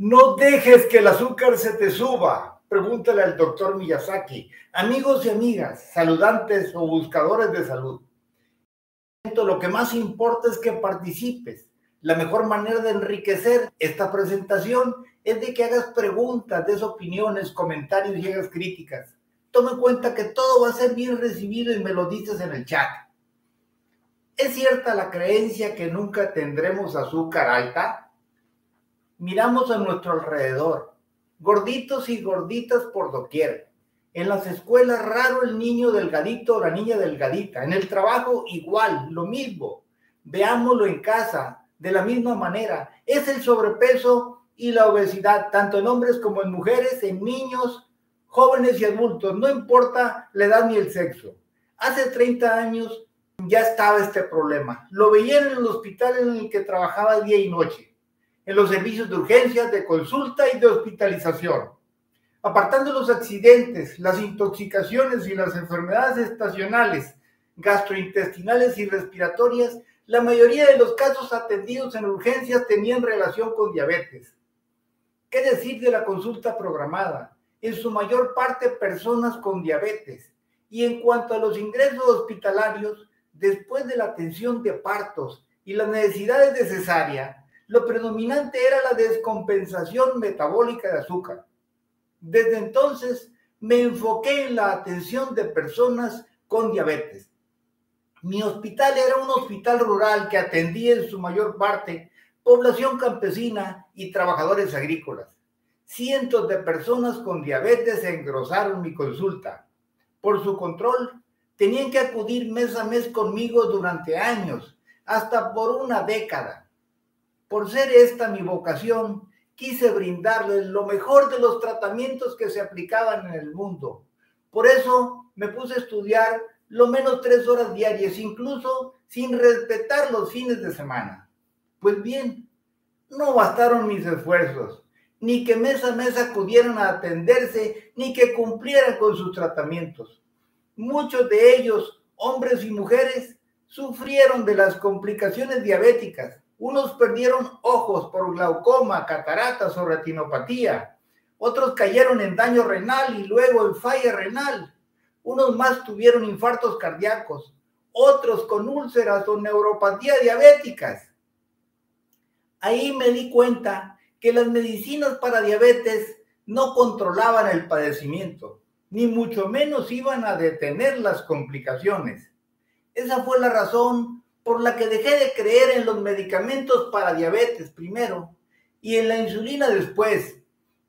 No dejes que el azúcar se te suba. Pregúntale al doctor Miyazaki. Amigos y amigas, saludantes o buscadores de salud. Lo que más importa es que participes. La mejor manera de enriquecer esta presentación es de que hagas preguntas, des opiniones, comentarios y hagas críticas. Toma en cuenta que todo va a ser bien recibido y me lo dices en el chat. ¿Es cierta la creencia que nunca tendremos azúcar alta? Miramos a nuestro alrededor, gorditos y gorditas por doquier. En las escuelas raro el niño delgadito o la niña delgadita. En el trabajo igual, lo mismo. Veámoslo en casa, de la misma manera. Es el sobrepeso y la obesidad, tanto en hombres como en mujeres, en niños, jóvenes y adultos, no importa la edad ni el sexo. Hace 30 años ya estaba este problema. Lo veía en el hospital en el que trabajaba día y noche, en los servicios de urgencias, de consulta y de hospitalización. Apartando los accidentes, las intoxicaciones y las enfermedades estacionales, gastrointestinales y respiratorias, la mayoría de los casos atendidos en urgencias tenían relación con diabetes. ¿Qué decir de la consulta programada? En su mayor parte personas con diabetes. Y en cuanto a los ingresos hospitalarios, después de la atención de partos y las necesidades de cesárea, lo predominante era la descompensación metabólica de azúcar. Desde entonces me enfoqué en la atención de personas con diabetes. Mi hospital era un hospital rural que atendía en su mayor parte población campesina y trabajadores agrícolas. Cientos de personas con diabetes engrosaron mi consulta. Por su control, tenían que acudir mes a mes conmigo durante años, hasta por una década. Por ser esta mi vocación, quise brindarles lo mejor de los tratamientos que se aplicaban en el mundo. Por eso me puse a estudiar lo menos tres horas diarias, incluso sin respetar los fines de semana. Pues bien, no bastaron mis esfuerzos, ni que mes a mes acudieran a atenderse, ni que cumplieran con sus tratamientos. Muchos de ellos, hombres y mujeres, sufrieron de las complicaciones diabéticas. Unos perdieron ojos por glaucoma, cataratas o retinopatía. Otros cayeron en daño renal y luego en falla renal. Unos más tuvieron infartos cardíacos. Otros con úlceras o neuropatía diabéticas. Ahí me di cuenta que las medicinas para diabetes no controlaban el padecimiento, ni mucho menos iban a detener las complicaciones. Esa fue la razón por la que dejé de creer en los medicamentos para diabetes primero y en la insulina después,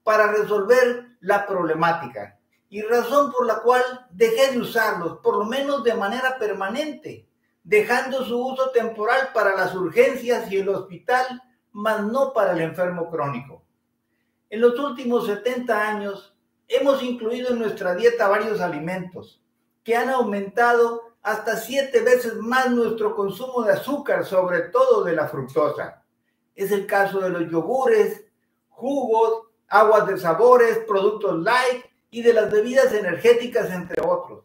para resolver la problemática. Y razón por la cual dejé de usarlos, por lo menos de manera permanente, dejando su uso temporal para las urgencias y el hospital mas no para el enfermo crónico. En los últimos 70 años hemos incluido en nuestra dieta varios alimentos que han aumentado hasta siete veces más nuestro consumo de azúcar, sobre todo de la fructosa. Es el caso de los yogures, jugos, aguas de sabores, productos light y de las bebidas energéticas, entre otros.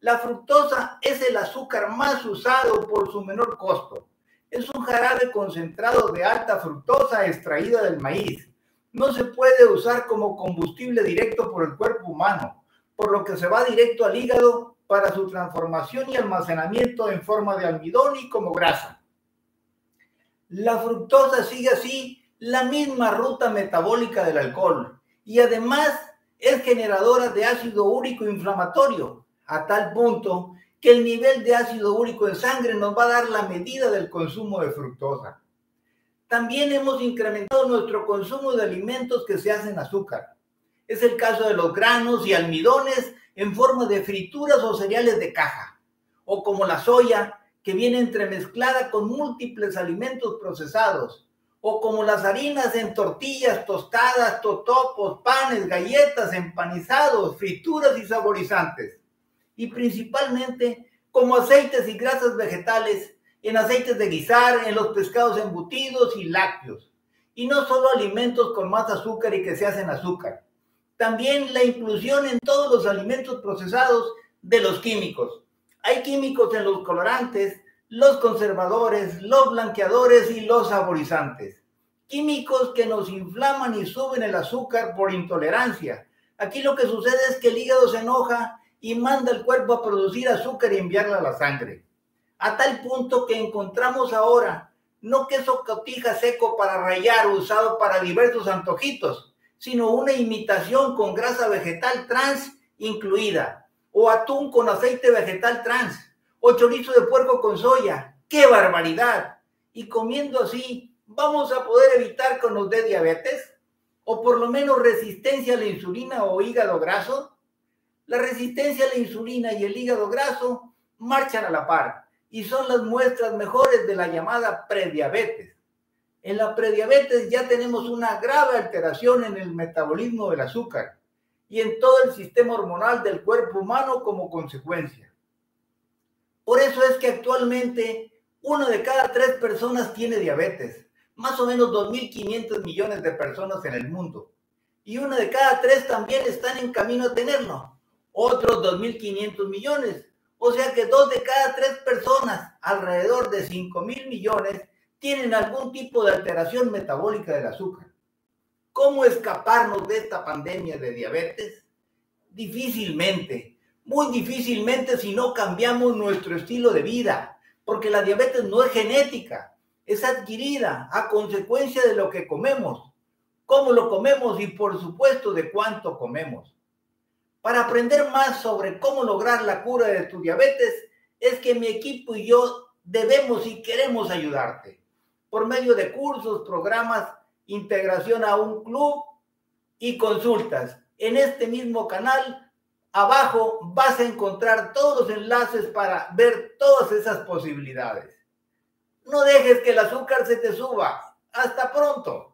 La fructosa es el azúcar más usado por su menor costo es un jarabe concentrado de alta fructosa extraída del maíz. No se puede usar como combustible directo por el cuerpo humano, por lo que se va directo al hígado para su transformación y almacenamiento en forma de almidón y como grasa. La fructosa sigue así la misma ruta metabólica del alcohol y además es generadora de ácido úrico inflamatorio, a tal punto que el nivel de ácido úrico en sangre nos va a dar la medida del consumo de fructosa. También hemos incrementado nuestro consumo de alimentos que se hacen azúcar. Es el caso de los granos y almidones en forma de frituras o cereales de caja, o como la soya, que viene entremezclada con múltiples alimentos procesados, o como las harinas en tortillas, tostadas, totopos, panes, galletas, empanizados, frituras y saborizantes y principalmente como aceites y grasas vegetales, en aceites de guisar, en los pescados embutidos y lácteos. Y no solo alimentos con más azúcar y que se hacen azúcar. También la inclusión en todos los alimentos procesados de los químicos. Hay químicos en los colorantes, los conservadores, los blanqueadores y los saborizantes. químicos que nos inflaman y suben el azúcar por intolerancia. Aquí lo que sucede es que el hígado se enoja y manda el cuerpo a producir azúcar y enviarla a la sangre. A tal punto que encontramos ahora no queso cotija seco para rayar usado para diversos antojitos, sino una imitación con grasa vegetal trans incluida, o atún con aceite vegetal trans, o chorizo de puerco con soya. ¡Qué barbaridad! Y comiendo así, ¿vamos a poder evitar que nos dé diabetes? ¿O por lo menos resistencia a la insulina o hígado graso? La resistencia a la insulina y el hígado graso marchan a la par y son las muestras mejores de la llamada prediabetes. En la prediabetes ya tenemos una grave alteración en el metabolismo del azúcar y en todo el sistema hormonal del cuerpo humano como consecuencia. Por eso es que actualmente una de cada tres personas tiene diabetes, más o menos 2.500 millones de personas en el mundo. Y una de cada tres también están en camino a tenerlo, otros 2.500 millones. O sea que dos de cada tres personas, alrededor de 5 mil millones, tienen algún tipo de alteración metabólica del azúcar. ¿Cómo escaparnos de esta pandemia de diabetes? Difícilmente, muy difícilmente si no cambiamos nuestro estilo de vida, porque la diabetes no es genética, es adquirida a consecuencia de lo que comemos, cómo lo comemos y por supuesto de cuánto comemos. Para aprender más sobre cómo lograr la cura de tu diabetes, es que mi equipo y yo debemos y queremos ayudarte por medio de cursos, programas, integración a un club y consultas. En este mismo canal, abajo vas a encontrar todos los enlaces para ver todas esas posibilidades. No dejes que el azúcar se te suba. Hasta pronto.